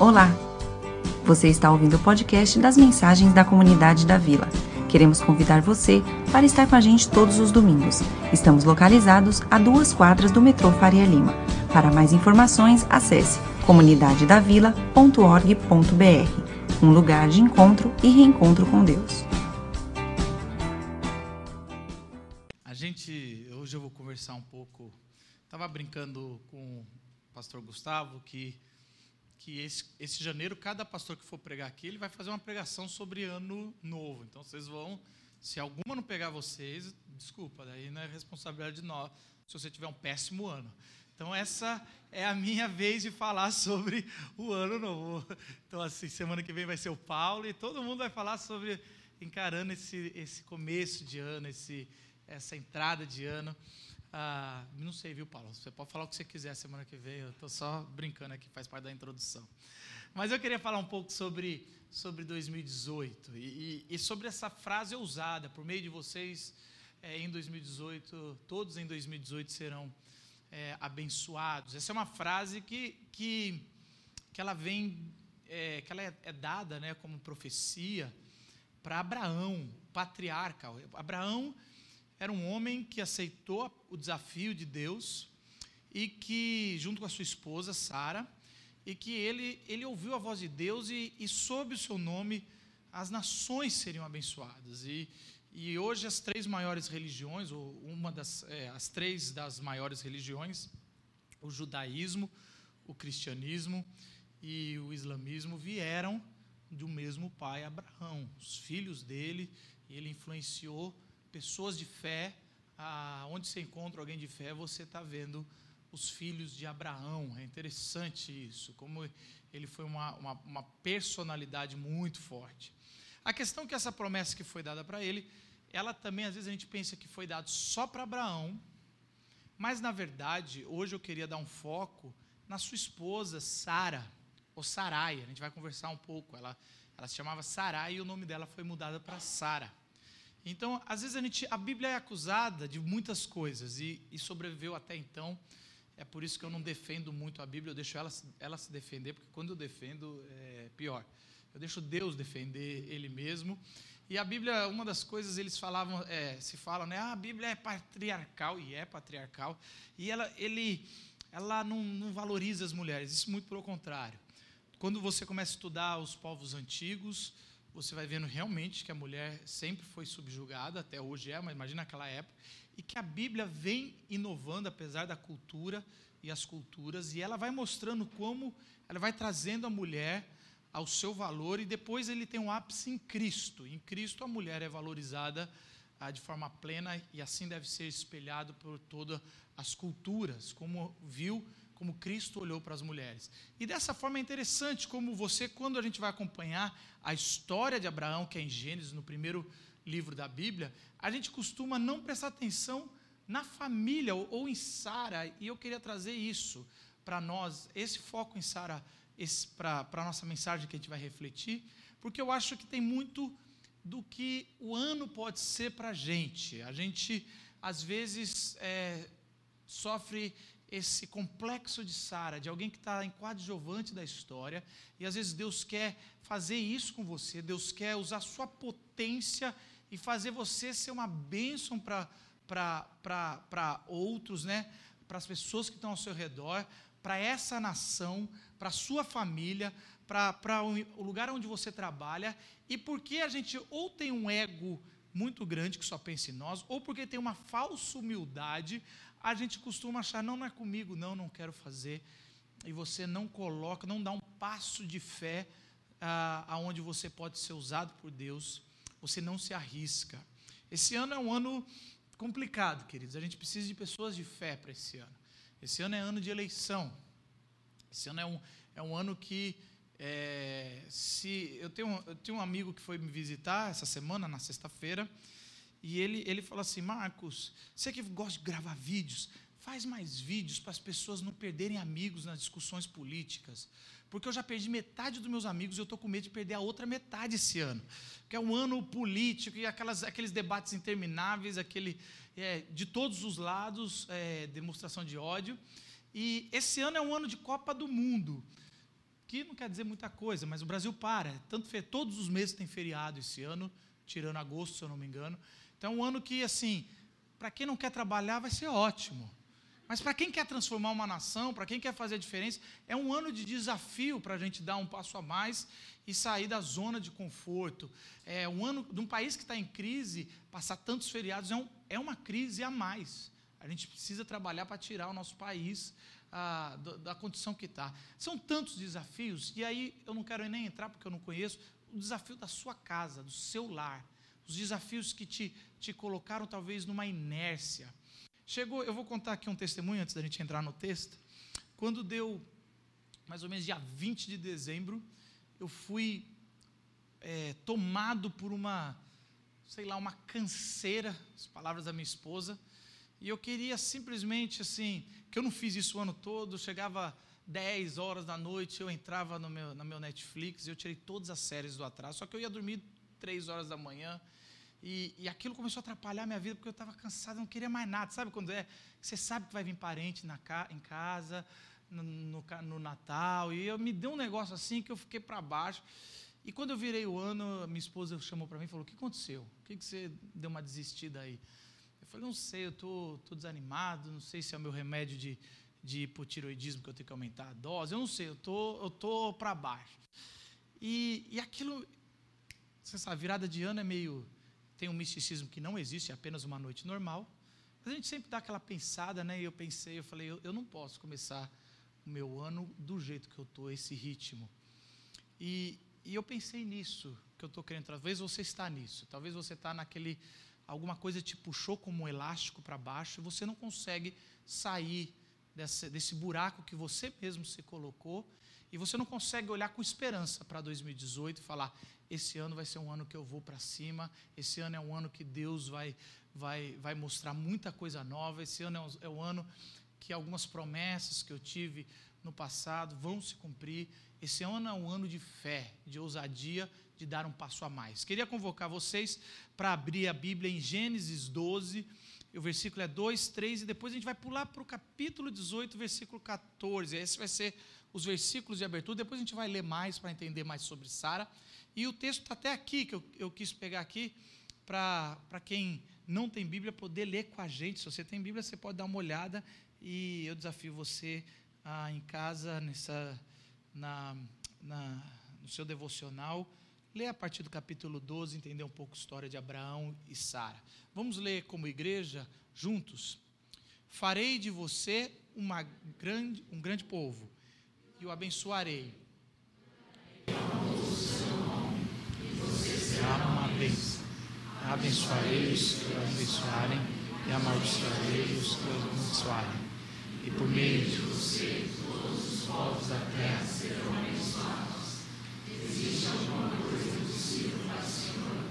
Olá! Você está ouvindo o podcast das mensagens da comunidade da Vila. Queremos convidar você para estar com a gente todos os domingos. Estamos localizados a duas quadras do metrô Faria Lima. Para mais informações, acesse comunidadedavila.org.br um lugar de encontro e reencontro com Deus. A gente, hoje eu vou conversar um pouco. Estava brincando com o pastor Gustavo que que esse, esse janeiro, cada pastor que for pregar aqui, ele vai fazer uma pregação sobre ano novo. Então vocês vão, se alguma não pegar vocês, desculpa, daí não é responsabilidade de nós, se você tiver um péssimo ano. Então essa é a minha vez de falar sobre o ano novo. Então assim, semana que vem vai ser o Paulo e todo mundo vai falar sobre encarando esse esse começo de ano, esse essa entrada de ano. Ah, não sei, viu, Paulo? Você pode falar o que você quiser semana que vem. Eu estou só brincando aqui, faz parte da introdução. Mas eu queria falar um pouco sobre, sobre 2018 e, e, sobre essa frase ousada. Por meio de vocês, é, em 2018, todos em 2018 serão é, abençoados. Essa é uma frase que, que, que ela vem, é, que ela é, é dada né, como profecia para Abraão, patriarca. Abraão era um homem que aceitou o desafio de Deus e que, junto com a sua esposa, Sara, e que ele, ele ouviu a voz de Deus e, e sob o seu nome as nações seriam abençoadas. E, e hoje as três maiores religiões, ou uma das é, as três das maiores religiões, o judaísmo, o cristianismo e o islamismo vieram do mesmo pai Abraão, os filhos dele, ele influenciou pessoas de fé, ah, onde você encontra alguém de fé, você está vendo os filhos de Abraão. É interessante isso, como ele foi uma, uma, uma personalidade muito forte. A questão é que essa promessa que foi dada para ele, ela também, às vezes, a gente pensa que foi dado só para Abraão, mas, na verdade, hoje eu queria dar um foco na sua esposa, Sara, ou Sarai. A gente vai conversar um pouco. Ela, ela se chamava Sarai e o nome dela foi mudado para Sara. Então, às vezes a, gente, a Bíblia é acusada de muitas coisas e, e, sobreviveu até então. É por isso que eu não defendo muito a Bíblia, eu deixo ela, ela se defender, porque quando eu defendo é pior. Eu deixo Deus defender Ele mesmo. E a Bíblia, uma das coisas eles falavam, é, se falam, né? Ah, a Bíblia é patriarcal e é patriarcal. E ela, ele, ela não, não valoriza as mulheres. Isso muito pelo contrário. Quando você começa a estudar os povos antigos, você vai vendo realmente que a mulher sempre foi subjugada, até hoje é, mas imagina aquela época, e que a Bíblia vem inovando apesar da cultura e as culturas, e ela vai mostrando como ela vai trazendo a mulher ao seu valor, e depois ele tem um ápice em Cristo. Em Cristo a mulher é valorizada ah, de forma plena, e assim deve ser espelhado por todas as culturas, como viu como Cristo olhou para as mulheres. E dessa forma é interessante como você, quando a gente vai acompanhar a história de Abraão, que é em Gênesis, no primeiro livro da Bíblia, a gente costuma não prestar atenção na família ou, em Sara, e eu queria trazer isso para nós, esse foco em Sara, para a nossa mensagem que a gente vai refletir, porque eu acho que tem muito do que o ano pode ser para a gente. A gente, às vezes, é, sofre esse complexo de Sara, de alguém que está em coadjuvante da história, e às vezes Deus quer fazer isso com você, Deus quer usar sua potência e fazer você ser uma bênção para outros, né? para as pessoas que estão ao seu redor, para essa nação, para a sua família, para o lugar onde você trabalha, e porque a gente ou tem um ego muito grande que só pensa em nós, ou porque tem uma falsa humildade, a gente costuma achar, não, não é comigo, não, não quero fazer. E você não coloca, não dá um passo de fé ah, aonde você pode ser usado por Deus, você não se arrisca. Esse ano é um ano complicado, queridos. A gente precisa de pessoas de fé para esse ano. Esse ano é ano de eleição. Esse ano é um, é um ano que é, se eu tenho, eu tenho um amigo que foi me visitar essa semana, na sexta-feira, e ele, ele falou assim: Marcos, você que gosta de gravar vídeos, faz mais vídeos para as pessoas não perderem amigos nas discussões políticas. Porque eu já perdi metade dos meus amigos e eu estou com medo de perder a outra metade esse ano. Que é um ano político e aquelas, aqueles debates intermináveis, aquele, é, de todos os lados, é, demonstração de ódio. E esse ano é um ano de Copa do Mundo. que não quer dizer muita coisa, mas o Brasil para. Tanto todos os meses tem feriado esse ano, tirando agosto, se eu não me engano. Então, é um ano que, assim, para quem não quer trabalhar, vai ser ótimo. Mas para quem quer transformar uma nação, para quem quer fazer a diferença, é um ano de desafio para a gente dar um passo a mais e sair da zona de conforto. É um ano de um país que está em crise, passar tantos feriados é, um, é uma crise a mais. A gente precisa trabalhar para tirar o nosso país ah, da, da condição que está. São tantos desafios, e aí eu não quero nem entrar porque eu não conheço, o desafio da sua casa, do seu lar, os desafios que te, te colocaram talvez numa inércia Chegou, eu vou contar aqui um testemunho antes da gente entrar no texto. Quando deu mais ou menos dia 20 de dezembro, eu fui é, tomado por uma, sei lá, uma canseira, as palavras da minha esposa, e eu queria simplesmente assim, que eu não fiz isso o ano todo, chegava 10 horas da noite, eu entrava no meu, no meu Netflix, eu tirei todas as séries do atraso, só que eu ia dormir 3 horas da manhã, e, e aquilo começou a atrapalhar a minha vida, porque eu estava cansado, eu não queria mais nada. Sabe quando é? Você sabe que vai vir parente na, em casa, no, no, no Natal, e eu me deu um negócio assim que eu fiquei para baixo. E quando eu virei o ano, minha esposa chamou para mim e falou: O que aconteceu? Por que, que você deu uma desistida aí? Eu falei: Não sei, eu estou desanimado, não sei se é o meu remédio de, de hipotiroidismo que eu tenho que aumentar a dose, eu não sei, eu tô, estou tô para baixo. E, e aquilo, sabe, virada de ano é meio tem um misticismo que não existe, é apenas uma noite normal. Mas a gente sempre dá aquela pensada, né? E eu pensei, eu falei, eu, eu não posso começar o meu ano do jeito que eu estou, esse ritmo. E, e eu pensei nisso que eu estou querendo. Talvez você está nisso. Talvez você está naquele alguma coisa te puxou como um elástico para baixo e você não consegue sair desse, desse buraco que você mesmo se colocou e você não consegue olhar com esperança para 2018 e falar: esse ano vai ser um ano que eu vou para cima, esse ano é um ano que Deus vai, vai, vai mostrar muita coisa nova, esse ano é um, é um ano que algumas promessas que eu tive no passado vão se cumprir. Esse ano é um ano de fé, de ousadia, de dar um passo a mais. Queria convocar vocês para abrir a Bíblia em Gênesis 12, o versículo é 2, 3, e depois a gente vai pular para o capítulo 18, versículo 14. Esse vai ser os versículos de abertura, depois a gente vai ler mais para entender mais sobre Sara. E o texto está até aqui, que eu, eu quis pegar aqui, para quem não tem Bíblia poder ler com a gente. Se você tem Bíblia, você pode dar uma olhada e eu desafio você ah, em casa, nessa, na, na, no seu devocional, ler a partir do capítulo 12, entender um pouco a história de Abraão e Sara. Vamos ler como igreja, juntos? Farei de você uma grande, um grande povo e o abençoarei será uma bênção. Abençoarei os que abençoarem e amaldiçoarei os que amaldiçoarem. E por meio de você, todos os povos da terra serão abençoados. Existe alguma coisa impossível para o Senhor?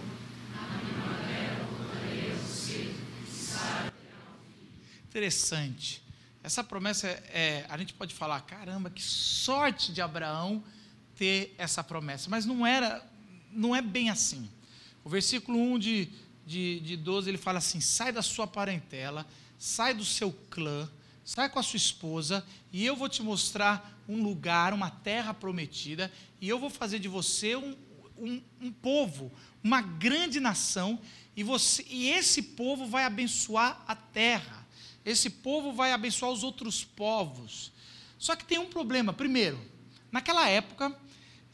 Na terra voltarei a você. Sabe? Interessante. Essa promessa é, é, a gente pode falar, caramba, que sorte de Abraão ter essa promessa, mas não era não é bem assim. O versículo 1 de, de, de 12 ele fala assim: sai da sua parentela, sai do seu clã, sai com a sua esposa, e eu vou te mostrar um lugar, uma terra prometida, e eu vou fazer de você um, um, um povo, uma grande nação, e, você, e esse povo vai abençoar a terra, esse povo vai abençoar os outros povos. Só que tem um problema. Primeiro, naquela época,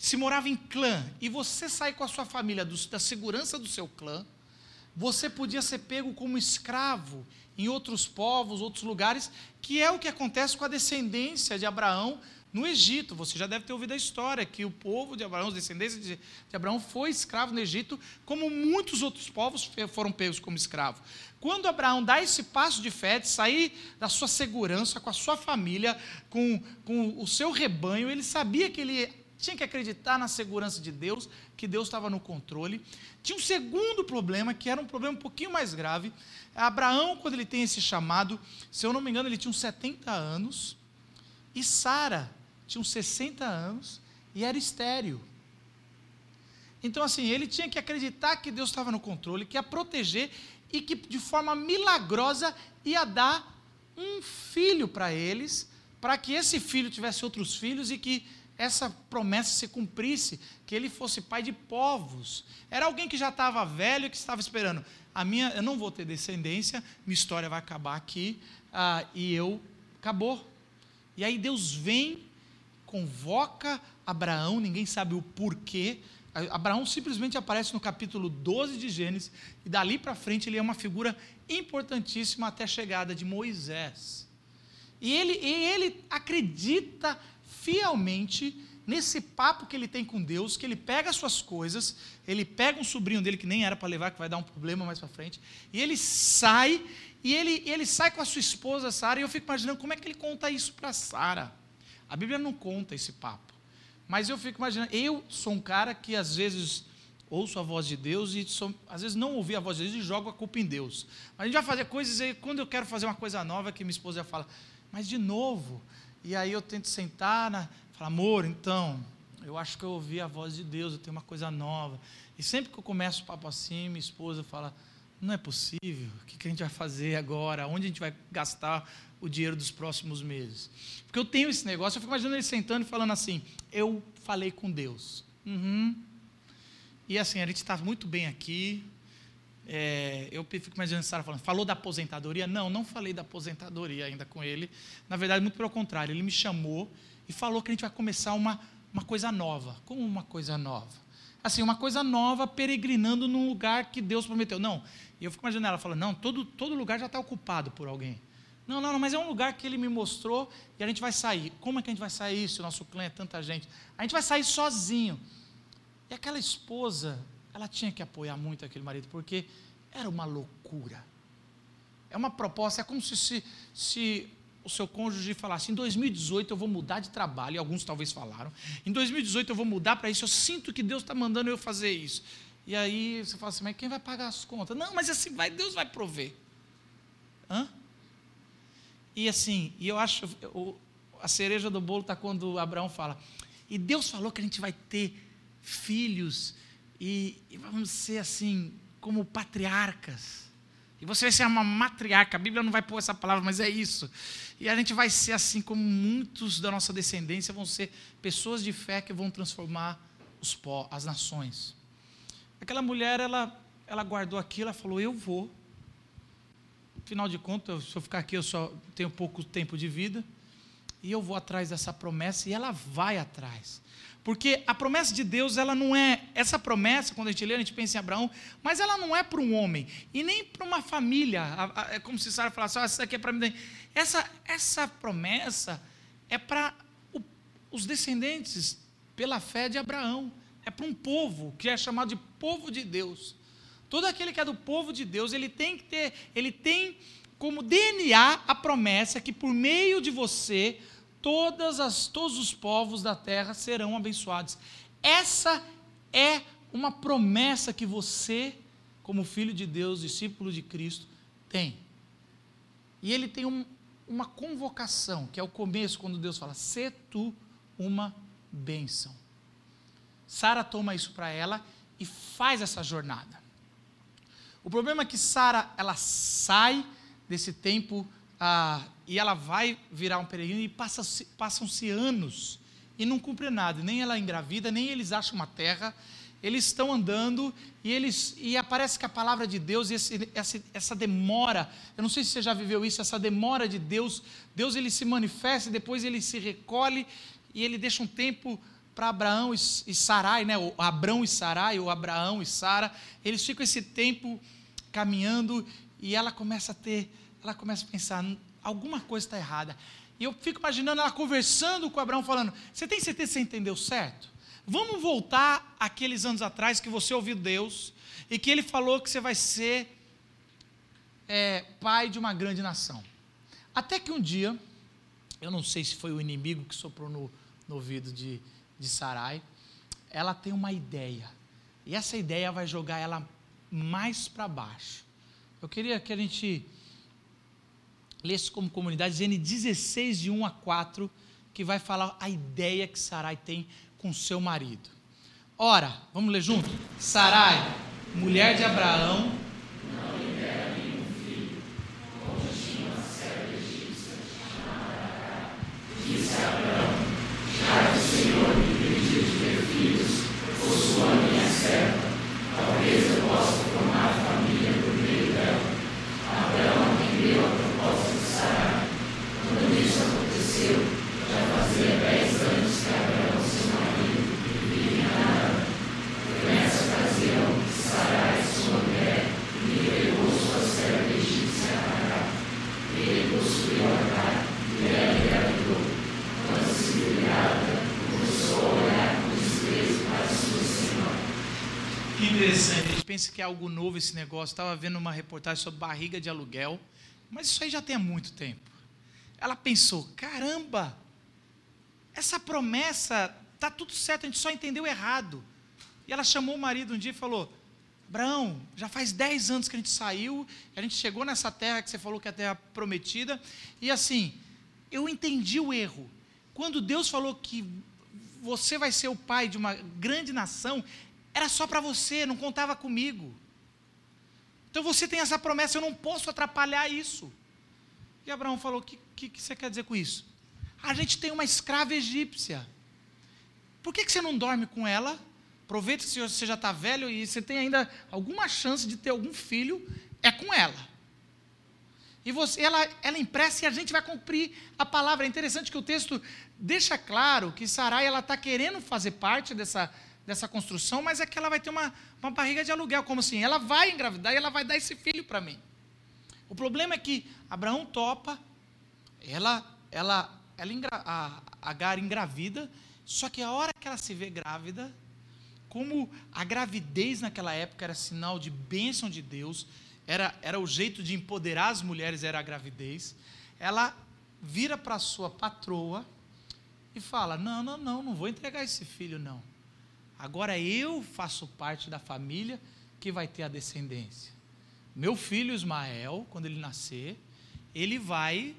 se morava em clã e você sai com a sua família do, da segurança do seu clã, você podia ser pego como escravo em outros povos, outros lugares, que é o que acontece com a descendência de Abraão no Egito. Você já deve ter ouvido a história que o povo de Abraão, os descendentes de, de Abraão, foi escravo no Egito, como muitos outros povos foram pegos como escravo. Quando Abraão dá esse passo de fé, de sair da sua segurança, com a sua família, com, com o seu rebanho, ele sabia que ele tinha que acreditar na segurança de Deus, que Deus estava no controle. Tinha um segundo problema, que era um problema um pouquinho mais grave. Abraão, quando ele tem esse chamado, se eu não me engano, ele tinha uns 70 anos, e Sara tinha uns 60 anos e era estéreo. Então, assim, ele tinha que acreditar que Deus estava no controle, que ia proteger e que de forma milagrosa ia dar um filho para eles, para que esse filho tivesse outros filhos e que essa promessa se cumprisse, que ele fosse pai de povos. Era alguém que já estava velho e que estava esperando. A minha, eu não vou ter descendência, minha história vai acabar aqui, ah, e eu acabou. E aí Deus vem, convoca Abraão, ninguém sabe o porquê. Abraão simplesmente aparece no capítulo 12 de Gênesis, e dali para frente ele é uma figura importantíssima até a chegada de Moisés. E ele, e ele acredita fielmente nesse papo que ele tem com Deus, que ele pega as suas coisas, ele pega um sobrinho dele que nem era para levar, que vai dar um problema mais para frente, e ele sai, e ele, ele sai com a sua esposa Sara, e eu fico imaginando como é que ele conta isso para Sara. A Bíblia não conta esse papo. Mas eu fico imaginando, eu sou um cara que às vezes ouço a voz de Deus e sou, às vezes não ouvi a voz de Deus e jogo a culpa em Deus. Mas a gente vai fazer coisas e quando eu quero fazer uma coisa nova, que minha esposa fala, mas de novo. E aí eu tento sentar, na, falar, amor, então, eu acho que eu ouvi a voz de Deus, eu tenho uma coisa nova. E sempre que eu começo o papo assim, minha esposa fala, não é possível, o que a gente vai fazer agora? Onde a gente vai gastar o dinheiro dos próximos meses? Porque eu tenho esse negócio, eu fico imaginando ele sentando e falando assim, eu falei com Deus. Uhum. E assim, a gente está muito bem aqui, é, eu fico imaginando Sara falando, falou da aposentadoria? Não, não falei da aposentadoria ainda com ele. Na verdade, muito pelo contrário, ele me chamou e falou que a gente vai começar uma, uma coisa nova. Como uma coisa nova? Assim, uma coisa nova peregrinando num lugar que Deus prometeu. Não, e eu fico imaginando ela falando, não, todo, todo lugar já está ocupado por alguém. Não, não, não, mas é um lugar que ele me mostrou e a gente vai sair. Como é que a gente vai sair se o nosso clã é tanta gente? A gente vai sair sozinho. E aquela esposa ela tinha que apoiar muito aquele marido, porque era uma loucura. É uma proposta, é como se, se, se o seu cônjuge falasse: em 2018 eu vou mudar de trabalho, e alguns talvez falaram, em 2018 eu vou mudar para isso, eu sinto que Deus está mandando eu fazer isso. E aí você fala assim: mas quem vai pagar as contas? Não, mas assim, vai, Deus vai prover. Hã? E assim, e eu acho, o, a cereja do bolo está quando Abraão fala, e Deus falou que a gente vai ter filhos e, e vamos ser assim, como patriarcas. E você vai ser uma matriarca. A Bíblia não vai pôr essa palavra, mas é isso. E a gente vai ser assim como muitos da nossa descendência vão ser pessoas de fé que vão transformar os pó, as nações. Aquela mulher, ela, ela guardou aquilo, ela falou: Eu vou. Afinal de contas, se eu ficar aqui, eu só tenho pouco tempo de vida. E eu vou atrás dessa promessa, e ela vai atrás. Porque a promessa de Deus, ela não é. Essa promessa, quando a gente lê, a gente pensa em Abraão, mas ela não é para um homem, e nem para uma família. É como se Sara falasse: oh, essa aqui é para mim. Essa, essa promessa é para os descendentes, pela fé de Abraão. É para um povo, que é chamado de povo de Deus. Todo aquele que é do povo de Deus, ele tem que ter, ele tem como DNA a promessa que por meio de você todas as, todos os povos da terra serão abençoados. Essa é uma promessa que você, como filho de Deus, discípulo de Cristo, tem. E ele tem um, uma convocação, que é o começo, quando Deus fala: "Se tu uma bênção". Sara toma isso para ela e faz essa jornada. O problema é que Sara ela sai desse tempo ah, e ela vai virar um peregrino e passa-se, passam-se anos e não cumpre nada, nem ela engravida, nem eles acham uma terra, eles estão andando e eles e aparece que a palavra de Deus esse, essa, essa demora, eu não sei se você já viveu isso, essa demora de Deus, Deus ele se manifesta depois ele se recolhe e ele deixa um tempo para Abraão e, e Sarai, né? O Abrão e Sarai, ou Abraão e Sara, eles ficam esse tempo caminhando e ela começa a ter, ela começa a pensar, alguma coisa está errada. E eu fico imaginando ela conversando com Abraão, falando: Você tem certeza que você entendeu certo? Vamos voltar aqueles anos atrás que você ouviu Deus e que ele falou que você vai ser é, pai de uma grande nação. Até que um dia, eu não sei se foi o inimigo que soprou no, no ouvido de, de Sarai, ela tem uma ideia. E essa ideia vai jogar ela mais para baixo. Eu queria que a gente lesse como comunidade, Gênesis 16, de 1 a 4, que vai falar a ideia que Sarai tem com seu marido. Ora, vamos ler junto? Sarai, mulher de Abraão, não lhe dera nenhum filho, onde tinha uma serva egípcia chamada Disse Abraão, já que o Senhor interessante. A gente pensa que é algo novo esse negócio. Estava vendo uma reportagem sobre barriga de aluguel, mas isso aí já tem há muito tempo. Ela pensou: caramba, essa promessa tá tudo certo, a gente só entendeu errado. E ela chamou o marido um dia e falou: Abraão, já faz 10 anos que a gente saiu, a gente chegou nessa terra que você falou que é a terra prometida, e assim, eu entendi o erro. Quando Deus falou que você vai ser o pai de uma grande nação, era só para você, não contava comigo. Então você tem essa promessa, eu não posso atrapalhar isso. E Abraão falou: O que, que, que, você quer dizer com isso? A gente tem uma escrava egípcia. Por que, que você não dorme com ela? Aproveita que você já está velho e você tem ainda alguma chance de ter algum filho, é com ela. E você, ela, ela empresta e a gente vai cumprir a palavra. É interessante que o texto deixa claro que Sarai ela está querendo fazer parte dessa, dessa construção, mas é que ela vai ter uma, uma barriga de aluguel, como assim? Ela vai engravidar e ela vai dar esse filho para mim. O problema é que Abraão topa, ela, ela, ela a Agar engravida, só que a hora que ela se vê grávida, como a gravidez naquela época era sinal de bênção de Deus, era, era o jeito de empoderar as mulheres, era a gravidez, ela vira para sua patroa e fala: Não, não, não, não vou entregar esse filho, não. Agora eu faço parte da família que vai ter a descendência. Meu filho Ismael, quando ele nascer, ele vai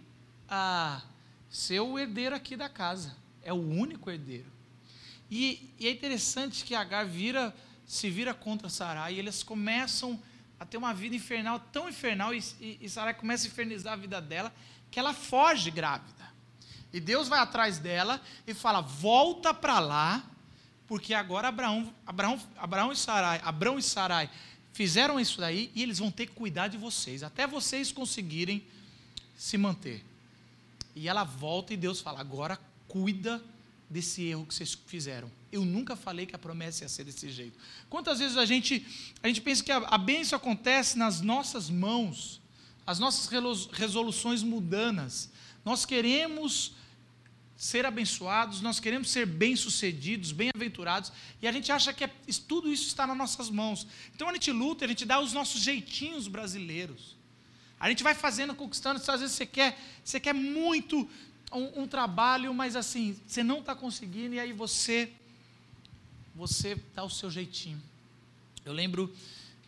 ah, ser o herdeiro aqui da casa. É o único herdeiro. E, e é interessante que Agar vira, se vira contra Sarai e eles começam a ter uma vida infernal, tão infernal, e, e, e Sarai começa a infernizar a vida dela, que ela foge grávida. E Deus vai atrás dela e fala: volta para lá porque agora Abraão, Abraão, Abraão e Sarai, Abraão e Sarai fizeram isso daí e eles vão ter que cuidar de vocês, até vocês conseguirem se manter. E ela volta e Deus fala: agora cuida desse erro que vocês fizeram. Eu nunca falei que a promessa ia ser desse jeito. Quantas vezes a gente, a gente pensa que a, a bênção acontece nas nossas mãos, as nossas resoluções mudanas. Nós queremos ser abençoados, nós queremos ser bem-sucedidos, bem-aventurados, e a gente acha que é, tudo isso está nas nossas mãos. Então a gente luta, a gente dá os nossos jeitinhos brasileiros. A gente vai fazendo, conquistando, às vezes você quer, você quer muito um, um trabalho, mas assim, você não está conseguindo, e aí você, você dá o seu jeitinho. Eu lembro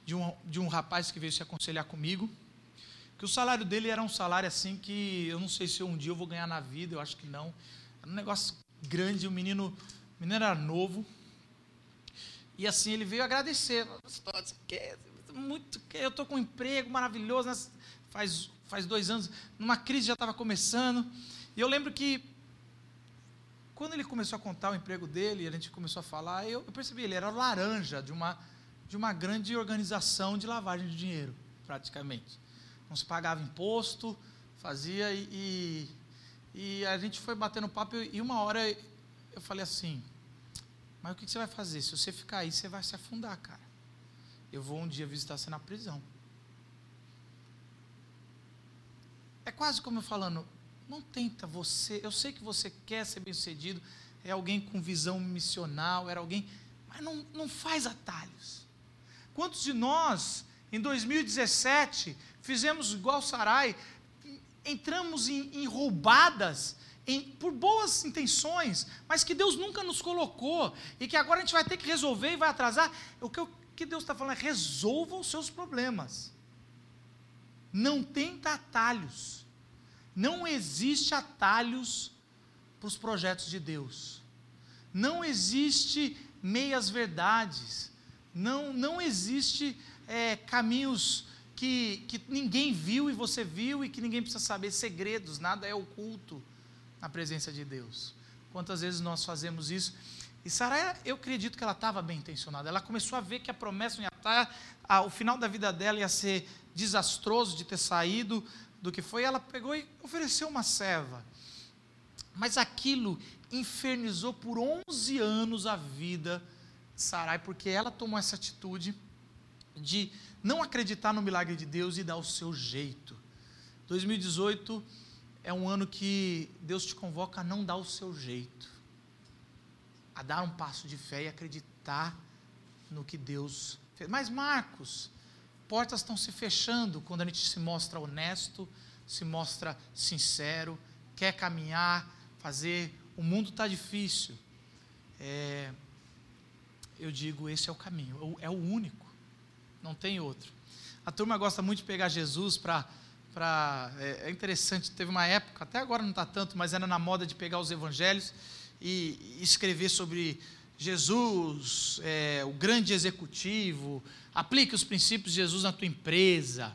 de um, de um rapaz que veio se aconselhar comigo, que o salário dele era um salário assim que eu não sei se um dia eu vou ganhar na vida, eu acho que não. Era um negócio grande, o menino, o menino era novo. E assim, ele veio agradecer. Muito, eu estou com um emprego maravilhoso, né? faz, faz dois anos, numa crise já estava começando. E eu lembro que quando ele começou a contar o emprego dele, e a gente começou a falar, eu, eu percebi, ele era laranja de uma, de uma grande organização de lavagem de dinheiro, praticamente não se pagava imposto, fazia e, e, e a gente foi batendo papo e uma hora eu falei assim, mas o que você vai fazer? Se você ficar aí, você vai se afundar, cara. Eu vou um dia visitar você na prisão. É quase como eu falando, não tenta você, eu sei que você quer ser bem sucedido, é alguém com visão missional, era alguém, mas não, não faz atalhos. Quantos de nós, em 2017, fizemos igual Sarai, entramos em, em roubadas, em, por boas intenções, mas que Deus nunca nos colocou, e que agora a gente vai ter que resolver e vai atrasar. O que, o que Deus está falando é resolva os seus problemas. Não tenta atalhos. Não existe atalhos para os projetos de Deus. Não existe meias verdades. Não, não existe é, caminhos que, que ninguém viu e você viu e que ninguém precisa saber segredos, nada é oculto na presença de Deus. Quantas vezes nós fazemos isso? E Sara, eu acredito que ela estava bem intencionada. Ela começou a ver que a promessa ia estar, o final da vida dela ia ser desastroso de ter saído do que foi. Ela pegou e ofereceu uma serva. Mas aquilo infernizou por 11 anos a vida de Sarai, porque ela tomou essa atitude de não acreditar no milagre de Deus e dar o seu jeito. 2018 é um ano que Deus te convoca a não dar o seu jeito, a dar um passo de fé e acreditar no que Deus Mas, Marcos, portas estão se fechando quando a gente se mostra honesto, se mostra sincero, quer caminhar, fazer. O mundo está difícil. É, eu digo, esse é o caminho, é o único, não tem outro. A turma gosta muito de pegar Jesus para. É, é interessante, teve uma época, até agora não está tanto, mas era na moda de pegar os evangelhos e, e escrever sobre Jesus, é, o grande executivo, aplique os princípios de Jesus na tua empresa.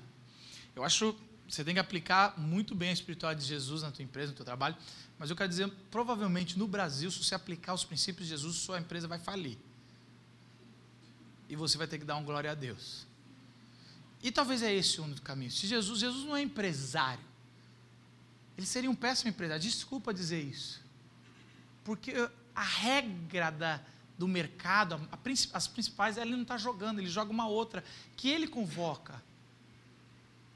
Eu acho que você tem que aplicar muito bem a espiritualidade de Jesus na tua empresa, no teu trabalho, mas eu quero dizer, provavelmente no Brasil, se você aplicar os princípios de Jesus, sua empresa vai falir. E você vai ter que dar um glória a Deus. E talvez é esse o único caminho. Se Jesus, Jesus não é empresário, ele seria um péssimo empresário. Desculpa dizer isso. Porque a regra da, do mercado, a, a, as principais, ele não está jogando, ele joga uma outra, que ele convoca.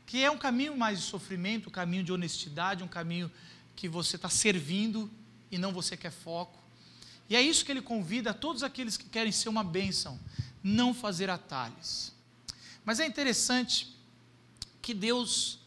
Que é um caminho mais de sofrimento, um caminho de honestidade, um caminho que você está servindo e não você quer foco. E é isso que ele convida a todos aqueles que querem ser uma bênção, não fazer atalhos. Mas é interessante que Deus,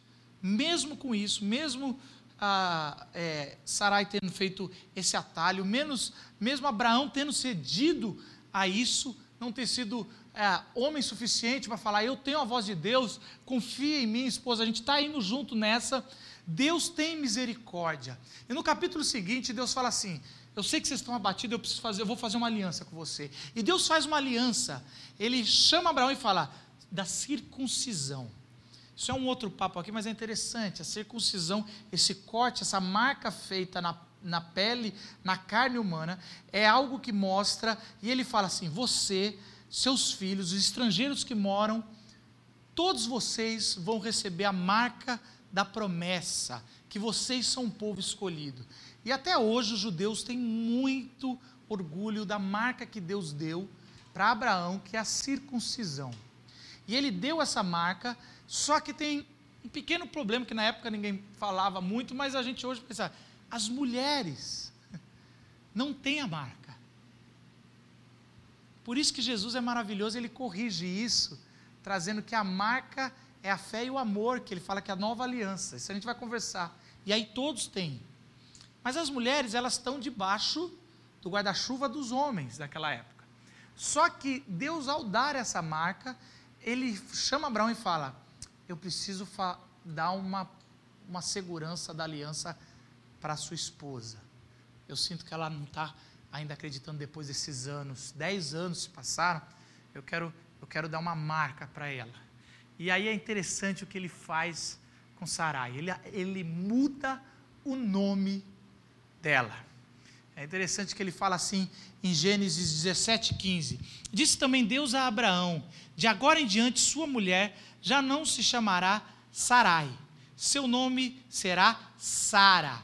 mesmo com isso, mesmo a, é, Sarai tendo feito esse atalho, menos, mesmo Abraão tendo cedido a isso, não ter sido é, homem suficiente para falar, eu tenho a voz de Deus, confia em mim, esposa, a gente está indo junto nessa. Deus tem misericórdia. E no capítulo seguinte, Deus fala assim: Eu sei que vocês estão abatidos, eu preciso fazer, eu vou fazer uma aliança com você. E Deus faz uma aliança. Ele chama Abraão e fala da circuncisão. Isso é um outro papo aqui, mas é interessante. A circuncisão, esse corte, essa marca feita na, na pele, na carne humana, é algo que mostra, e ele fala assim: você, seus filhos, os estrangeiros que moram, todos vocês vão receber a marca da promessa, que vocês são um povo escolhido. E até hoje os judeus têm muito orgulho da marca que Deus deu para Abraão, que é a circuncisão. E ele deu essa marca só que tem um pequeno problema que na época ninguém falava muito, mas a gente hoje pensa: as mulheres não têm a marca. Por isso que Jesus é maravilhoso, ele corrige isso, trazendo que a marca é a fé e o amor, que ele fala que é a nova aliança. Isso a gente vai conversar. E aí todos têm. Mas as mulheres, elas estão debaixo do guarda-chuva dos homens daquela época. Só que Deus, ao dar essa marca, ele chama Abraão e fala: eu preciso dar uma, uma segurança da aliança para sua esposa. Eu sinto que ela não está ainda acreditando depois desses anos. Dez anos se passaram, eu quero, eu quero dar uma marca para ela. E aí é interessante o que ele faz com Sarai. Ele, ele muda o nome dela. É interessante que ele fala assim em Gênesis 17, 15. Disse também Deus a Abraão: De agora em diante, sua mulher já não se chamará Sarai, seu nome será Sara.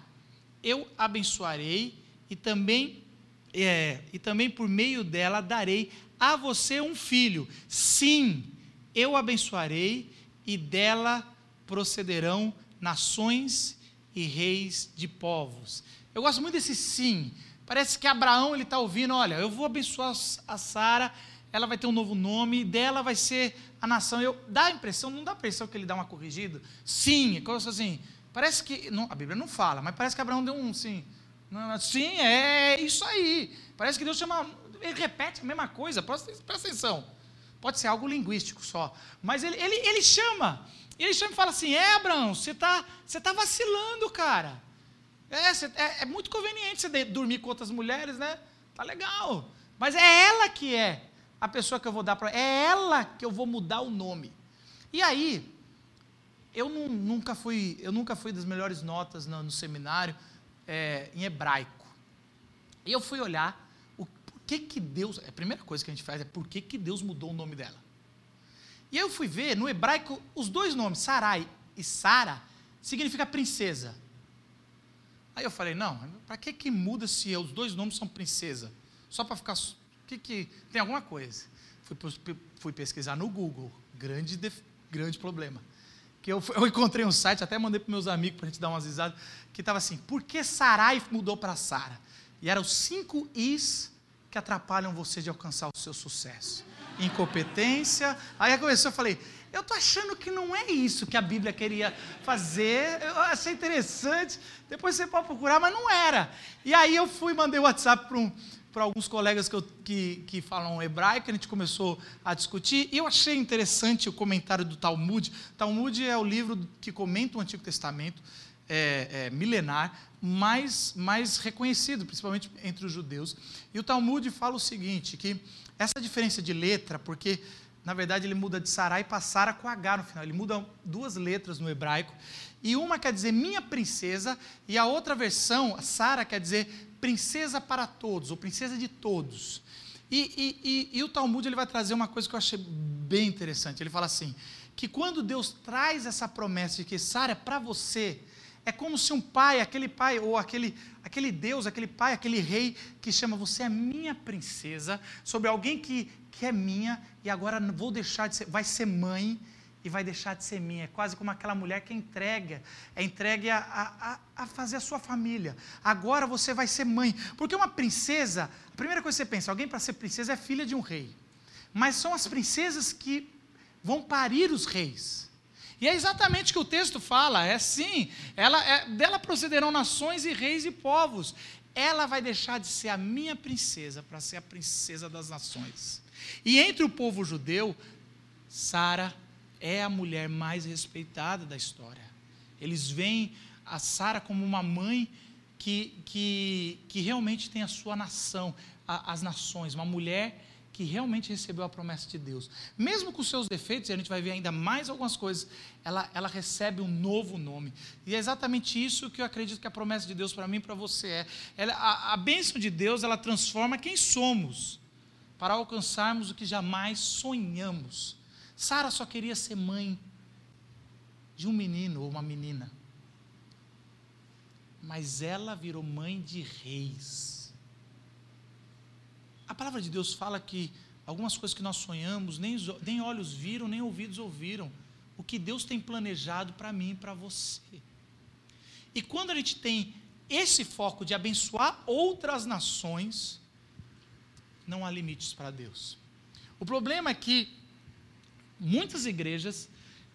Eu abençoarei e também é, e também por meio dela darei a você um filho. Sim, eu abençoarei e dela procederão nações e reis de povos. Eu gosto muito desse sim. Parece que Abraão ele está ouvindo, olha, eu vou abençoar a Sara, ela vai ter um novo nome, dela vai ser a nação. Eu, dá a impressão, não dá a impressão que ele dá uma corrigida? Sim, é coisa assim. Parece que, não, a Bíblia não fala, mas parece que Abraão deu um sim. Sim, é isso aí. Parece que Deus chama, ele repete a mesma coisa, presta, presta atenção. Pode ser algo linguístico só. Mas ele, ele, ele chama. Ele chama e fala assim: É, Abraão, você está você tá vacilando, cara. É, você, é, é muito conveniente você dormir com outras mulheres, né? Tá legal. Mas é ela que é a pessoa que eu vou dar para é ela que eu vou mudar o nome. E aí, eu não, nunca fui, eu nunca fui das melhores notas no, no seminário é, em hebraico. E eu fui olhar que que Deus, a primeira coisa que a gente faz é por que que Deus mudou o nome dela. E eu fui ver no hebraico os dois nomes, Sarai e Sara, significa princesa. Aí eu falei, não, para que que muda se os dois nomes são princesa? Só para ficar que, que tem alguma coisa? Fui, fui pesquisar no Google, grande, grande problema. Que eu, eu encontrei um site, até mandei para meus amigos para a gente dar umas risadas, que estava assim: por que Sarai mudou para Sara? E eram cinco is que atrapalham você de alcançar o seu sucesso. incompetência. Aí começou, eu falei, eu tô achando que não é isso que a Bíblia queria fazer. Eu achei interessante. Depois você pode procurar, mas não era. E aí eu fui, mandei o WhatsApp para um, alguns colegas que, eu, que, que, falam hebraico, a gente começou a discutir, e eu achei interessante o comentário do Talmud. Talmud é o livro que comenta o Antigo Testamento, é, é, milenar, mais, mais reconhecido, principalmente entre os judeus. E o Talmud fala o seguinte, que essa diferença de letra, porque na verdade, ele muda de Sarai para Sara com H no final. Ele muda duas letras no hebraico. E uma quer dizer minha princesa, e a outra versão, Sara, quer dizer princesa para todos, ou princesa de todos. E, e, e, e, o Talmud ele vai trazer uma coisa que eu achei bem interessante. Ele fala assim: que quando Deus traz essa promessa de que Sara é para você, é como se um pai, aquele pai, ou aquele, aquele Deus, aquele pai, aquele rei, que chama você é minha princesa, sobre alguém que, que é minha, e agora vou deixar de ser, vai ser mãe e vai deixar de ser minha. É quase como aquela mulher que entrega, é entregue a, a, a fazer a sua família. Agora você vai ser mãe. Porque uma princesa, a primeira coisa que você pensa, alguém para ser princesa é filha de um rei. Mas são as princesas que vão parir os reis. E é exatamente o que o texto fala, é sim, ela, é, dela procederão nações e reis e povos. Ela vai deixar de ser a minha princesa para ser a princesa das nações. E entre o povo judeu, Sara é a mulher mais respeitada da história. Eles veem a Sara como uma mãe que, que, que realmente tem a sua nação, a, as nações, uma mulher que realmente recebeu a promessa de Deus. Mesmo com seus defeitos, e a gente vai ver ainda mais algumas coisas, ela, ela recebe um novo nome. E é exatamente isso que eu acredito que a promessa de Deus para mim e para você é. Ela, a, a bênção de Deus, ela transforma quem somos para alcançarmos o que jamais sonhamos. Sara só queria ser mãe de um menino ou uma menina. Mas ela virou mãe de reis. A palavra de Deus fala que algumas coisas que nós sonhamos, nem, nem olhos viram, nem ouvidos ouviram. O que Deus tem planejado para mim e para você. E quando a gente tem esse foco de abençoar outras nações, não há limites para Deus. O problema é que muitas igrejas,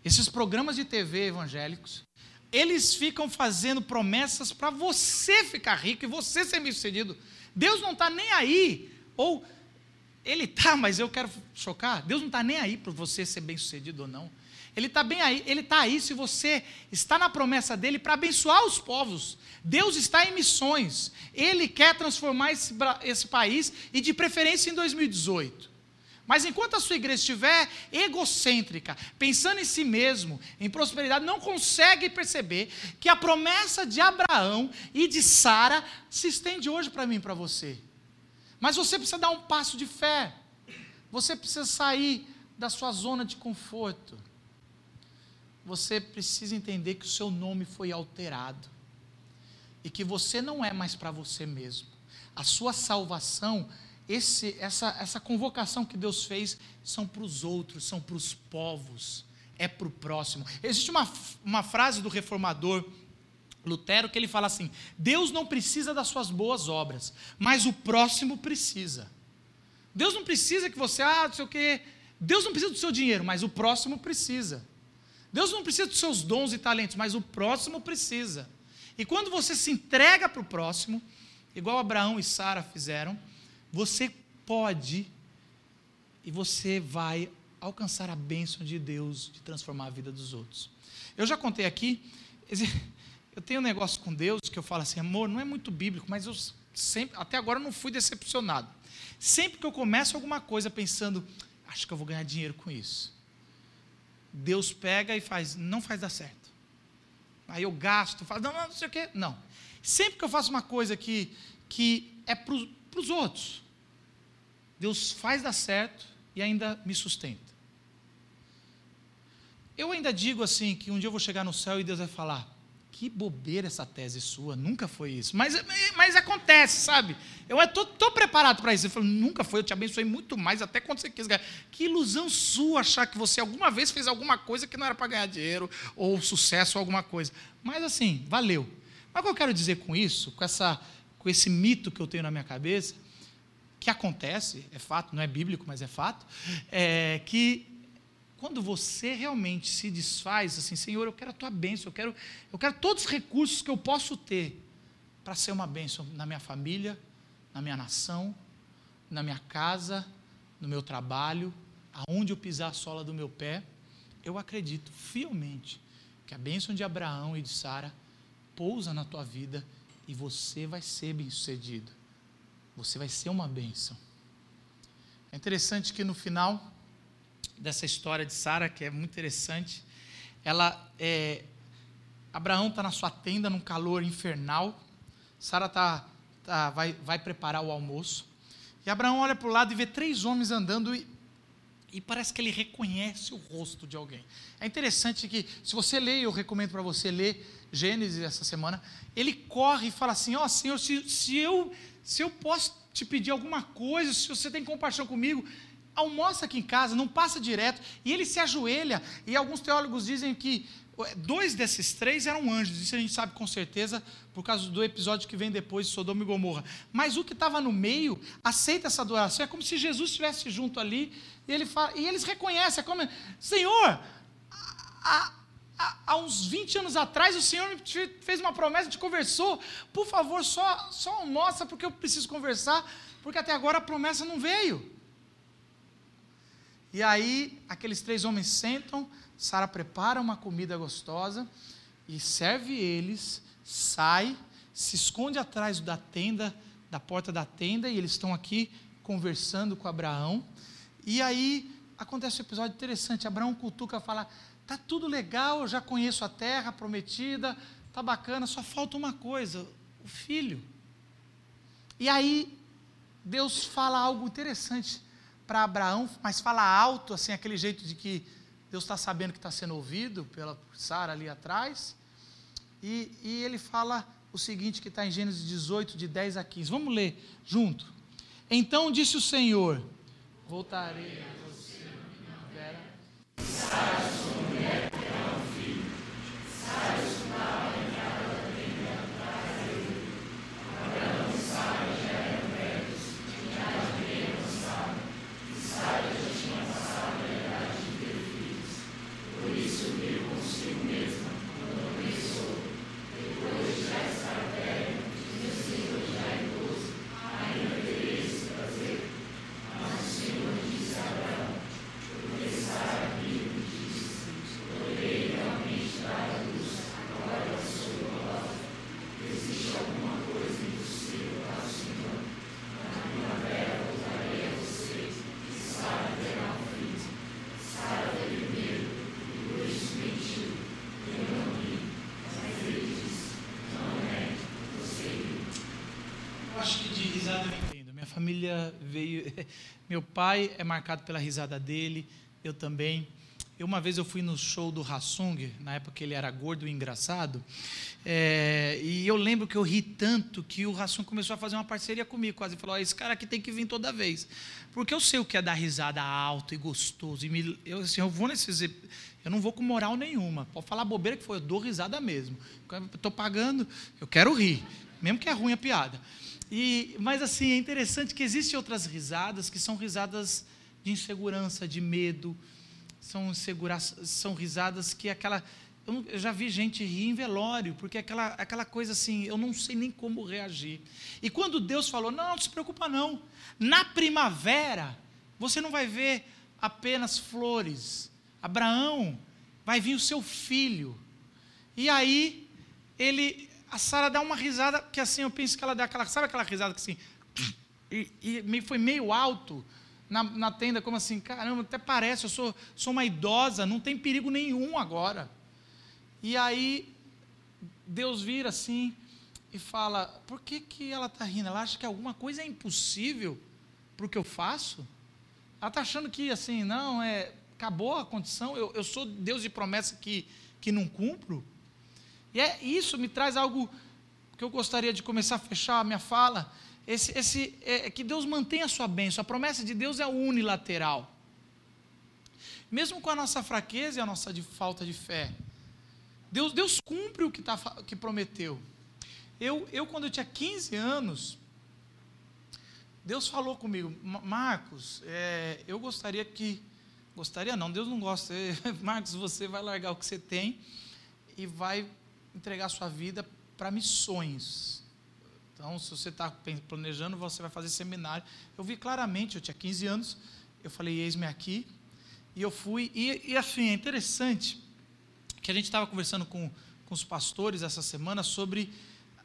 esses programas de TV evangélicos, eles ficam fazendo promessas para você ficar rico e você ser bem-sucedido. Deus não está nem aí, ou ele está, mas eu quero chocar. Deus não está nem aí para você ser bem-sucedido ou não. Ele está bem aí, ele está aí se você está na promessa dele para abençoar os povos. Deus está em missões. Ele quer transformar esse, esse país e de preferência em 2018. Mas enquanto a sua igreja estiver egocêntrica, pensando em si mesmo, em prosperidade, não consegue perceber que a promessa de Abraão e de Sara se estende hoje para mim e para você. Mas você precisa dar um passo de fé. Você precisa sair da sua zona de conforto você precisa entender que o seu nome foi alterado e que você não é mais para você mesmo. A sua salvação, esse, essa, essa convocação que Deus fez, são para os outros, são para os povos, é para o próximo. Existe uma, uma frase do reformador Lutero que ele fala assim: Deus não precisa das suas boas obras, mas o próximo precisa. Deus não precisa que você, ah, não sei o quê. Deus não precisa do seu dinheiro, mas o próximo precisa. Deus não precisa dos seus dons e talentos, mas o próximo precisa. E quando você se entrega para o próximo, igual Abraão e Sara fizeram, você pode e você vai alcançar a bênção de Deus de transformar a vida dos outros. Eu já contei aqui, eu tenho um negócio com Deus que eu falo assim, amor, não é muito bíblico, mas eu sempre, até agora não fui decepcionado. Sempre que eu começo alguma coisa pensando, acho que eu vou ganhar dinheiro com isso. Deus pega e faz, não faz dar certo. Aí eu gasto, não, não, não sei o quê. Não. Sempre que eu faço uma coisa que, que é para os outros, Deus faz dar certo e ainda me sustenta. Eu ainda digo assim, que um dia eu vou chegar no céu e Deus vai falar, que bobeira essa tese sua, nunca foi isso. Mas, mas acontece, sabe? Eu estou preparado para isso. Eu falo, nunca foi, eu te abençoei muito mais, até quando você quis ganhar. Que ilusão sua achar que você alguma vez fez alguma coisa que não era para ganhar dinheiro, ou sucesso, ou alguma coisa. Mas assim, valeu. Mas o que eu quero dizer com isso, com, essa, com esse mito que eu tenho na minha cabeça, que acontece, é fato, não é bíblico, mas é fato, é que quando você realmente se desfaz, assim, Senhor, eu quero a tua bênção, eu quero, eu quero todos os recursos que eu posso ter para ser uma bênção na minha família, na minha nação, na minha casa, no meu trabalho, aonde eu pisar a sola do meu pé, eu acredito fielmente que a bênção de Abraão e de Sara pousa na tua vida e você vai ser bem-sucedido. Você vai ser uma bênção. É interessante que no final dessa história de Sara, que é muito interessante. Ela, é, Abraão está na sua tenda num calor infernal. Sara tá, tá, vai, vai preparar o almoço. E Abraão olha para o lado e vê três homens andando e, e parece que ele reconhece o rosto de alguém. É interessante que, se você ler, eu recomendo para você ler Gênesis essa semana, ele corre e fala assim: Ó oh, Senhor, se, se, eu, se eu posso te pedir alguma coisa, se você tem compaixão comigo, almoça aqui em casa, não passa direto, e ele se ajoelha, e alguns teólogos dizem que dois desses três eram anjos, isso a gente sabe com certeza, por causa do episódio que vem depois de Sodoma e Gomorra. Mas o que estava no meio aceita essa adoração, é como se Jesus estivesse junto ali, e, ele fala, e eles reconhecem, é como, Senhor, há, há, uns 20 anos atrás o Senhor me fez uma promessa, te conversou, por favor, só, só almoça, porque eu preciso conversar, porque até agora a promessa não veio. E aí, aqueles três homens sentam, Sara prepara uma comida gostosa e serve eles, sai, se esconde atrás da tenda, da porta da tenda, e eles estão aqui conversando com Abraão. E aí acontece um episódio interessante. Abraão cutuca fala: tá tudo legal, eu já conheço a terra prometida, tá bacana, só falta uma coisa, o filho. E aí Deus fala algo interessante para Abraão, mas fala alto, assim, aquele jeito de que Deus está sabendo que está sendo ouvido pela Sara ali atrás. E, e ele fala o seguinte, que está em Gênesis 18, de 10 a 15. Vamos ler junto. Então disse o Senhor: Voltarei a você, Vera. Família veio. Meu pai é marcado pela risada dele, eu também. Eu, uma vez eu fui no show do Hassung, na época que ele era gordo e engraçado, é, e eu lembro que eu ri tanto que o Hassung começou a fazer uma parceria comigo, quase falou: esse cara aqui tem que vir toda vez, porque eu sei o que é dar risada alto e gostoso. E me, eu, assim, eu vou nesses, eu não vou com moral nenhuma. Pode falar bobeira que foi, eu dou risada mesmo. Estou pagando, eu quero rir, mesmo que é ruim a piada. E, mas assim, é interessante que existem outras risadas que são risadas de insegurança, de medo, são, são risadas que aquela. Eu, já vi gente rir em velório, porque aquela, aquela coisa assim, eu não sei nem como reagir. E quando Deus falou, não, não se preocupa não, na primavera você não vai ver apenas flores. Abraão vai vir o seu filho. E aí ele a Sara dá uma risada que assim, eu penso que ela dá aquela, sabe aquela risada que assim, e, e foi meio alto na, na, tenda, como assim, caramba, até parece, eu sou, sou uma idosa, não tem perigo nenhum agora. E aí, Deus vira assim e fala, por que, que ela está rindo? Ela acha que alguma coisa é impossível para o que eu faço? Ela está achando que assim, não, é, acabou a condição, eu, eu sou Deus de promessa que, que não cumpro? E é, isso me traz algo que eu gostaria de começar a fechar a minha fala. Esse, esse, é, é que Deus mantém a sua bênção. A promessa de Deus é unilateral. Mesmo com a nossa fraqueza e a nossa de falta de fé. Deus, Deus cumpre o que, tá, que prometeu. Eu, eu, quando eu tinha 15 anos, Deus falou comigo, Marcos, é, eu gostaria que. Gostaria não, Deus não gosta. Marcos, você vai largar o que você tem e vai entregar sua vida para missões. Então, se você está planejando, você vai fazer seminário. Eu vi claramente, eu tinha 15 anos, eu falei, eis-me aqui. E eu fui, e, e assim, é interessante que a gente estava conversando com, com os pastores essa semana sobre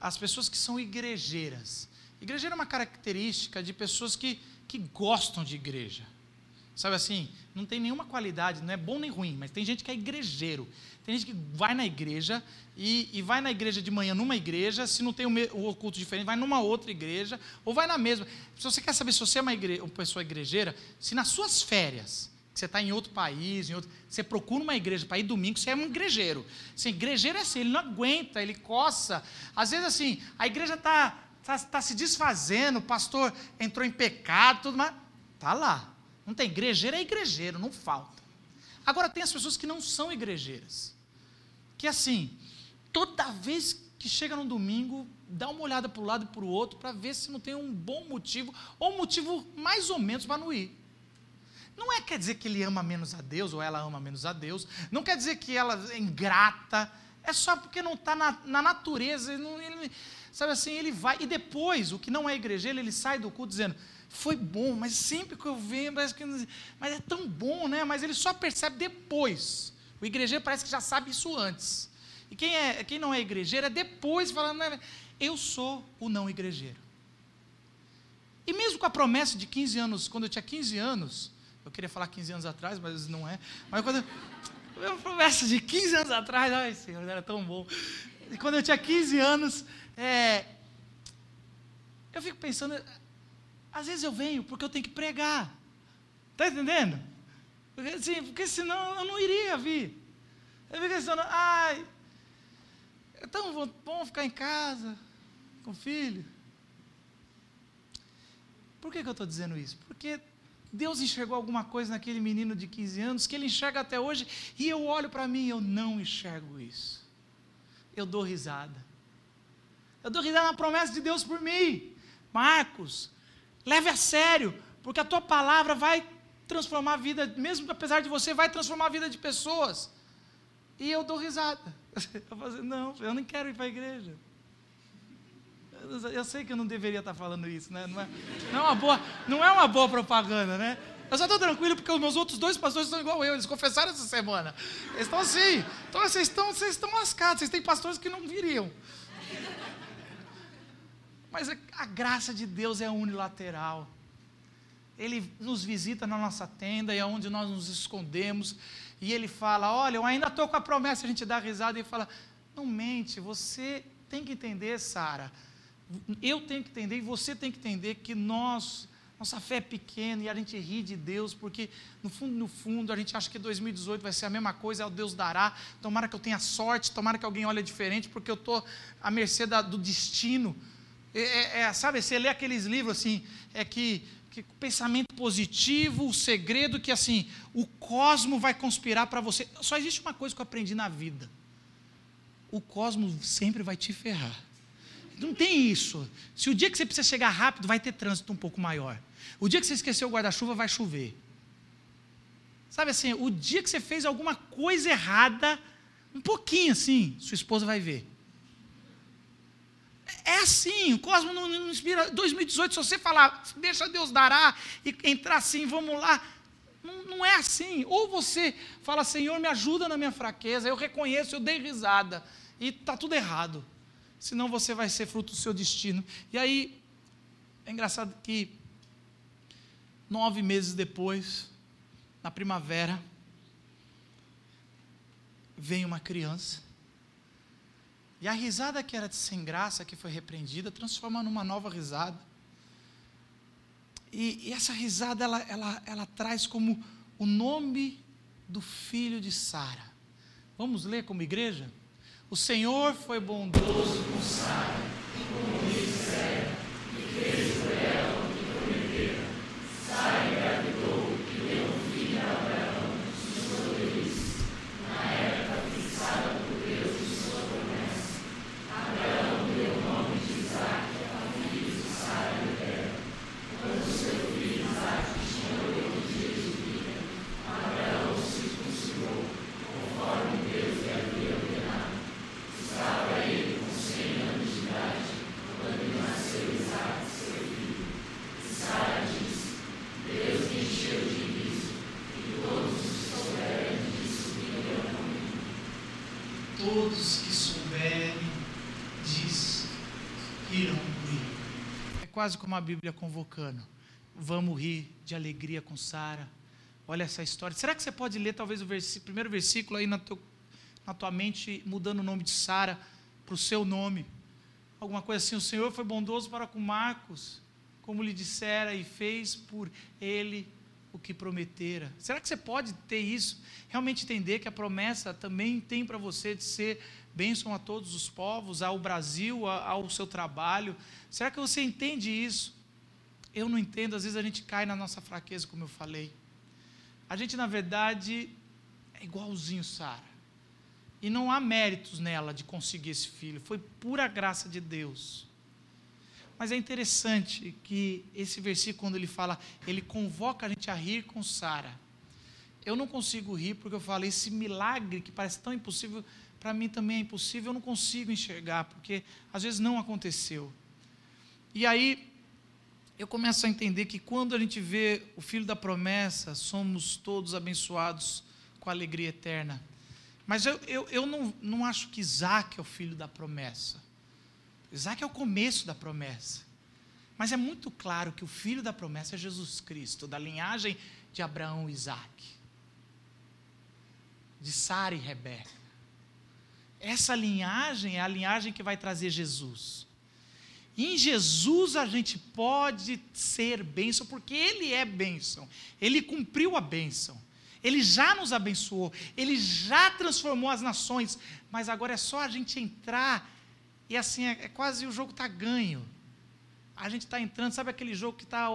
as pessoas que são igrejeiras. Igrejeiro é uma característica de pessoas que, que gostam de igreja. Sabe assim, não tem nenhuma qualidade, não é bom nem ruim, mas tem gente que é igrejeiro. Tem gente que vai na igreja e, e vai na igreja de manhã numa igreja, se não tem o, o culto diferente, vai numa outra igreja, ou vai na mesma. Se você quer saber se você é uma, igre, uma pessoa igrejeira, se nas suas férias, que você está em outro país, em outro, você procura uma igreja para ir domingo, você é um igrejeiro. Assim, igrejeiro é assim, ele não aguenta, ele coça. Às vezes, assim, a igreja está está tá se desfazendo, o pastor entrou em pecado, tudo mais. Está lá. Não tem igrejeiro, é igrejeiro, não falta. Agora tem as pessoas que não são igrejeiras. Que assim, toda vez que chega no domingo, dá uma olhada para o lado e para o outro para ver se não tem um bom motivo, ou um motivo mais ou menos para não ir. Não é quer dizer que ele ama menos a Deus, ou ela ama menos a Deus, não quer dizer que ela é ingrata, é só porque não está na, na, natureza, ele, Sabe assim, ele vai, e depois, o que não é igrejeiro, ele sai do culto dizendo, foi bom, mas sempre que eu venho, parece que. Mas é tão bom, né? Mas ele só percebe depois. O igrejeiro parece que já sabe isso antes. E quem, é, quem não é igrejeiro é depois falando, eu sou o não igrejeiro. E mesmo com a promessa de 15 anos, quando eu tinha 15 anos, eu queria falar 15 anos atrás, mas não é. Mas quando eu, a promessa de 15 anos atrás, ai Senhor, era tão bom. E quando eu tinha 15 anos, é, eu fico pensando, às vezes eu venho porque eu tenho que pregar. Está entendendo? Porque, assim, porque senão eu não iria vir. Eu fico pensando, ai, é tão bom ficar em casa com o filho. Por que, que eu estou dizendo isso? Porque Deus enxergou alguma coisa naquele menino de 15 anos que ele enxerga até hoje e eu olho para mim e eu não enxergo isso. Eu dou risada. Eu estou risada na promessa de Deus por mim. Marcos, leve a sério, porque a tua palavra vai transformar a vida, mesmo apesar de você, vai transformar a vida de pessoas. E eu dou risada. Eu falo assim, não, eu não quero ir para a igreja. Eu sei que eu não deveria estar falando isso, né? Não é, não é, uma, boa, não é uma boa propaganda, né? Eu só estou tranquilo porque os meus outros dois pastores estão igual eu, eles confessaram essa semana. Eles estão assim. Então vocês estão, vocês estão lascados, vocês têm pastores que não viriam. Mas a graça de Deus é unilateral. Ele nos visita na nossa tenda e é onde nós nos escondemos. E ele fala: Olha, eu ainda estou com a promessa. A gente dá risada e fala: Não mente, você tem que entender, Sara. Eu tenho que entender e você tem que entender que nós, nossa fé é pequena e a gente ri de Deus, porque no fundo, no fundo, a gente acha que 2018 vai ser a mesma coisa, é o Deus dará. Tomara que eu tenha sorte, tomara que alguém olhe diferente, porque eu estou à mercê da, do destino. É, é, é, sabe, você lê aqueles livros assim, é que, que pensamento positivo, o segredo que assim, o cosmo vai conspirar para você. Só existe uma coisa que eu aprendi na vida. O cosmo sempre vai te ferrar. Não tem isso. Se o dia que você precisa chegar rápido, vai ter trânsito um pouco maior. O dia que você esqueceu o guarda-chuva, vai chover. Sabe assim, o dia que você fez alguma coisa errada, um pouquinho assim, sua esposa vai ver. É assim, o Cosmo não, não inspira. 2018, se você falar, deixa Deus dará e entrar assim, vamos lá. Não, não é assim. Ou você fala, Senhor, me ajuda na minha fraqueza, eu reconheço, eu dei risada, e está tudo errado. Senão você vai ser fruto do seu destino. E aí, é engraçado que nove meses depois, na primavera, vem uma criança e a risada que era de sem graça, que foi repreendida, transforma numa nova risada. E, e essa risada, ela, ela, ela traz como o nome do filho de Sara. Vamos ler como igreja? O Senhor foi bondoso com Sara, como disse e fez por ela todos que souberem, diz, irão rir. É quase como a Bíblia convocando. Vamos rir de alegria com Sara. Olha essa história. Será que você pode ler talvez o primeiro versículo aí na, teu, na tua mente, mudando o nome de Sara para o seu nome? Alguma coisa assim. O Senhor foi bondoso para com Marcos, como lhe dissera, e fez por ele o que prometera. Será que você pode ter isso? Realmente entender que a promessa também tem para você de ser bênção a todos os povos, ao Brasil, ao seu trabalho. Será que você entende isso? Eu não entendo, às vezes a gente cai na nossa fraqueza, como eu falei. A gente, na verdade, é igualzinho Sara. E não há méritos nela de conseguir esse filho, foi pura graça de Deus. Mas é interessante que esse versículo, quando ele fala, ele convoca a gente a rir com Sara. Eu não consigo rir porque eu falo, esse milagre que parece tão impossível, para mim também é impossível, eu não consigo enxergar, porque às vezes não aconteceu. E aí, eu começo a entender que quando a gente vê o filho da promessa, somos todos abençoados com alegria eterna. Mas eu, eu, eu não, não acho que Isaac é o filho da promessa. Isaac é o começo da promessa. Mas é muito claro que o filho da promessa é Jesus Cristo, da linhagem de Abraão e Isaac, de Sara e Rebeca. Essa linhagem é a linhagem que vai trazer Jesus. Em Jesus a gente pode ser bênção, porque Ele é bênção. Ele cumpriu a bênção. Ele já nos abençoou. Ele já transformou as nações. Mas agora é só a gente entrar e assim, é, é quase o jogo está ganho. A gente está entrando, sabe aquele jogo que está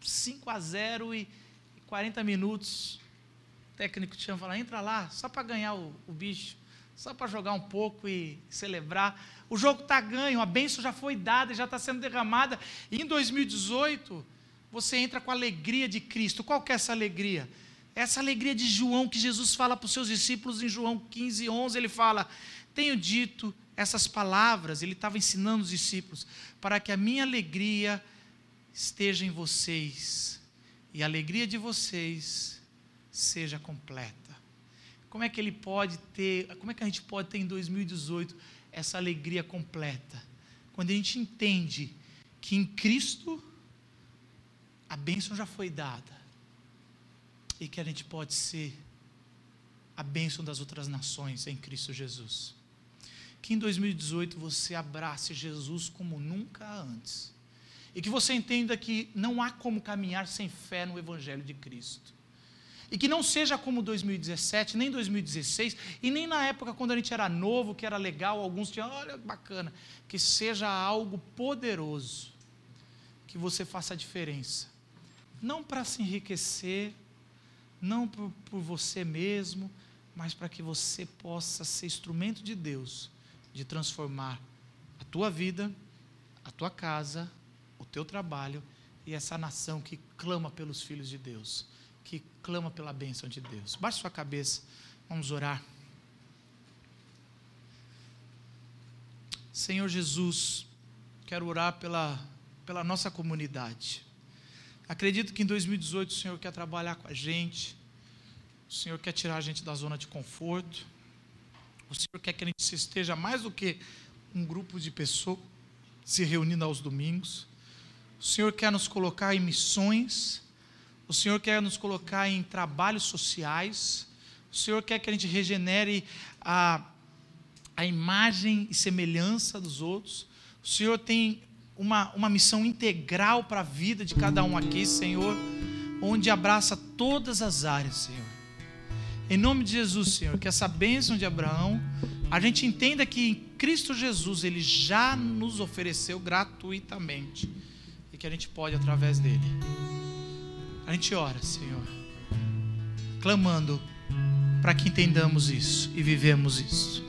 5 a 0 e 40 minutos. O técnico te chama e fala: entra lá, só para ganhar o, o bicho, só para jogar um pouco e celebrar. O jogo está ganho, a bênção já foi dada, já está sendo derramada. E em 2018, você entra com a alegria de Cristo. Qual que é essa alegria? Essa alegria de João que Jesus fala para os seus discípulos em João 15, 11. Ele fala: Tenho dito essas palavras, ele estava ensinando os discípulos, para que a minha alegria esteja em vocês e a alegria de vocês seja completa. Como é que ele pode ter, como é que a gente pode ter em 2018 essa alegria completa? Quando a gente entende que em Cristo a bênção já foi dada e que a gente pode ser a bênção das outras nações em Cristo Jesus que em 2018 você abrace Jesus como nunca antes. E que você entenda que não há como caminhar sem fé no Evangelho de Cristo. E que não seja como 2017, nem 2016, e nem na época quando a gente era novo, que era legal, alguns tinham, olha, bacana. Que seja algo poderoso, que você faça a diferença. Não para se enriquecer, não por, por você mesmo, mas para que você possa ser instrumento de Deus de transformar a tua vida, a tua casa, o teu trabalho e essa nação que clama pelos filhos de Deus, que clama pela bênção de Deus. Baixe sua cabeça, vamos orar. Senhor Jesus, quero orar pela, pela nossa comunidade. Acredito que em 2018 o Senhor quer trabalhar com a gente, o Senhor quer tirar a gente da zona de conforto. O Senhor quer que a gente esteja mais do que um grupo de pessoas se reunindo aos domingos. O Senhor quer nos colocar em missões. O Senhor quer nos colocar em trabalhos sociais. O Senhor quer que a gente regenere a, a imagem e semelhança dos outros. O Senhor tem uma, uma missão integral para a vida de cada um aqui, Senhor, onde abraça todas as áreas, Senhor. Em nome de Jesus, Senhor, que essa bênção de Abraão, a gente entenda que em Cristo Jesus ele já nos ofereceu gratuitamente e que a gente pode através dele. A gente ora, Senhor, clamando para que entendamos isso e vivemos isso.